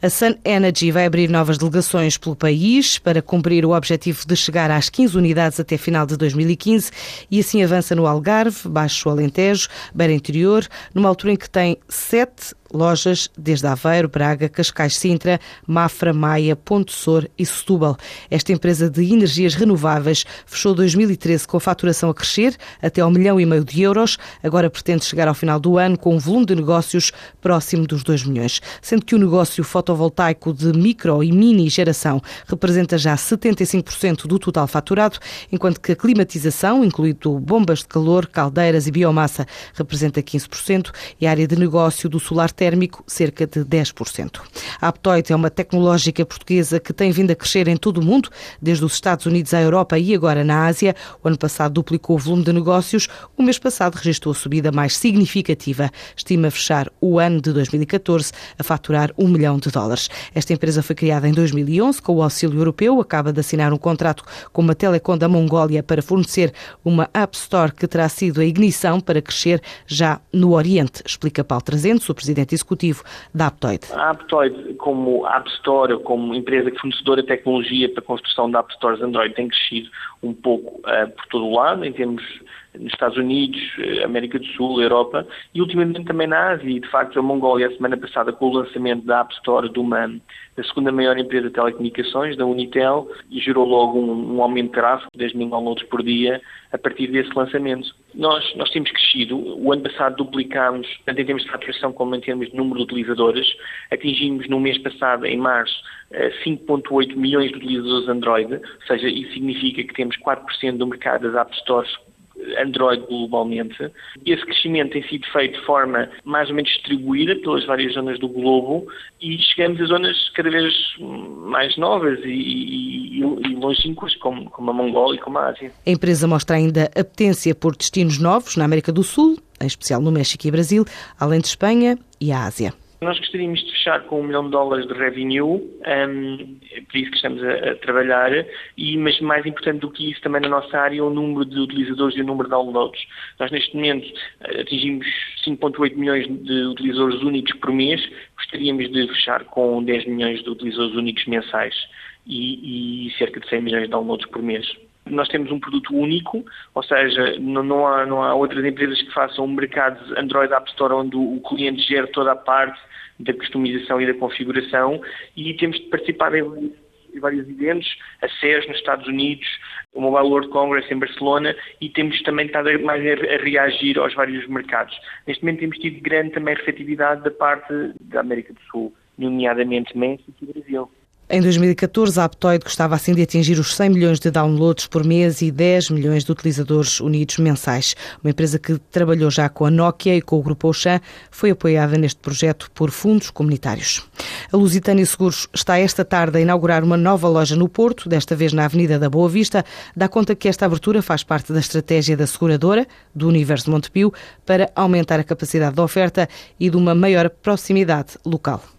A Sun Energy vai abrir novas delegações pelo país para cumprir o objetivo de chegar às 15 unidades até final de 2015 e assim avança no Algarve, Baixo Alentejo, Beira Interior, numa altura em que tem sete lojas desde Aveiro, Braga, Cascais, Sintra, Mafra, Maia, Ponte Sor e Setúbal. Esta empresa de energias renováveis fechou 2013 com a faturação a crescer até ao milhão e meio de euros. Agora pretende chegar ao final do ano com um volume de negócios próximo dos 2 milhões, sendo que o negócio fotovoltaico de micro e mini geração representa já 75% do total faturado, enquanto que a climatização, incluindo bombas de calor, caldeiras e biomassa, representa 15% e a área de negócio do solar térmico, cerca de 10%. A Aptoide é uma tecnológica portuguesa que tem vindo a crescer em todo o mundo, desde os Estados Unidos à Europa e agora na Ásia. O ano passado duplicou o volume de negócios, o mês passado registrou a subida mais significativa. Estima fechar o ano de 2014 a faturar um milhão de dólares. Esta empresa foi criada em 2011 com o auxílio europeu, acaba de assinar um contrato com uma telecom da Mongólia para fornecer uma App Store que terá sido a ignição para crescer já no Oriente, explica Paulo 300, o presidente presidente executivo da Aptoide. A Aptoide, como App Store, como empresa fornecedora de tecnologia para a construção de App Stores Android, tem crescido um pouco uh, por todo o lado, em termos nos Estados Unidos, eh, América do Sul, Europa e ultimamente também na Ásia. E, de facto, a Mongólia, a semana passada, com o lançamento da App Store de uma, da segunda maior empresa de telecomunicações, da Unitel, e gerou logo um, um aumento de tráfego de 10 mil downloads por dia a partir desse lançamento. Nós, nós temos crescido. O ano passado duplicámos, tanto em termos de faturação como em termos de número de utilizadores. Atingimos no mês passado, em março, 5.8 eh, milhões de utilizadores Android, ou seja, isso significa que temos 4% do mercado das App Stores Android globalmente. Esse crescimento tem sido feito de forma mais ou menos distribuída pelas várias zonas do globo e chegamos a zonas cada vez mais novas e, e, e longínquas, como, como a Mongólia e como a Ásia. A empresa mostra ainda apetência por destinos novos na América do Sul, em especial no México e Brasil, além de Espanha e a Ásia. Nós gostaríamos de fechar com um milhão de dólares de revenue, um, é por isso que estamos a, a, trabalhar, e, mas mais importante do que isso também na nossa área é o número de utilizadores e o número de downloads. Nós neste momento atingimos 5.8 milhões de utilizadores únicos por mês, gostaríamos de fechar com 10 milhões de utilizadores únicos mensais e, e cerca de 100 milhões de downloads por mês nós temos um produto único, ou seja, não, não, há, não há outras empresas que façam um mercado Android App Store onde o cliente gera toda a parte da customização e da configuração e temos de participar em vários eventos, a CES nos Estados Unidos, o Mobile World Congress em Barcelona e temos também estado mais a reagir aos vários mercados. Neste momento temos tido grande também receptividade da parte da América do Sul, nomeadamente México e Brasil. Em 2014, a Aptoide gostava assim de atingir os 100 milhões de downloads por mês e 10 milhões de utilizadores unidos mensais. Uma empresa que trabalhou já com a Nokia e com o Grupo Auchan foi apoiada neste projeto por fundos comunitários. A Lusitânia Seguros está esta tarde a inaugurar uma nova loja no Porto, desta vez na Avenida da Boa Vista. Dá conta que esta abertura faz parte da estratégia da seguradora, do Universo Montepio, para aumentar a capacidade de oferta e de uma maior proximidade local.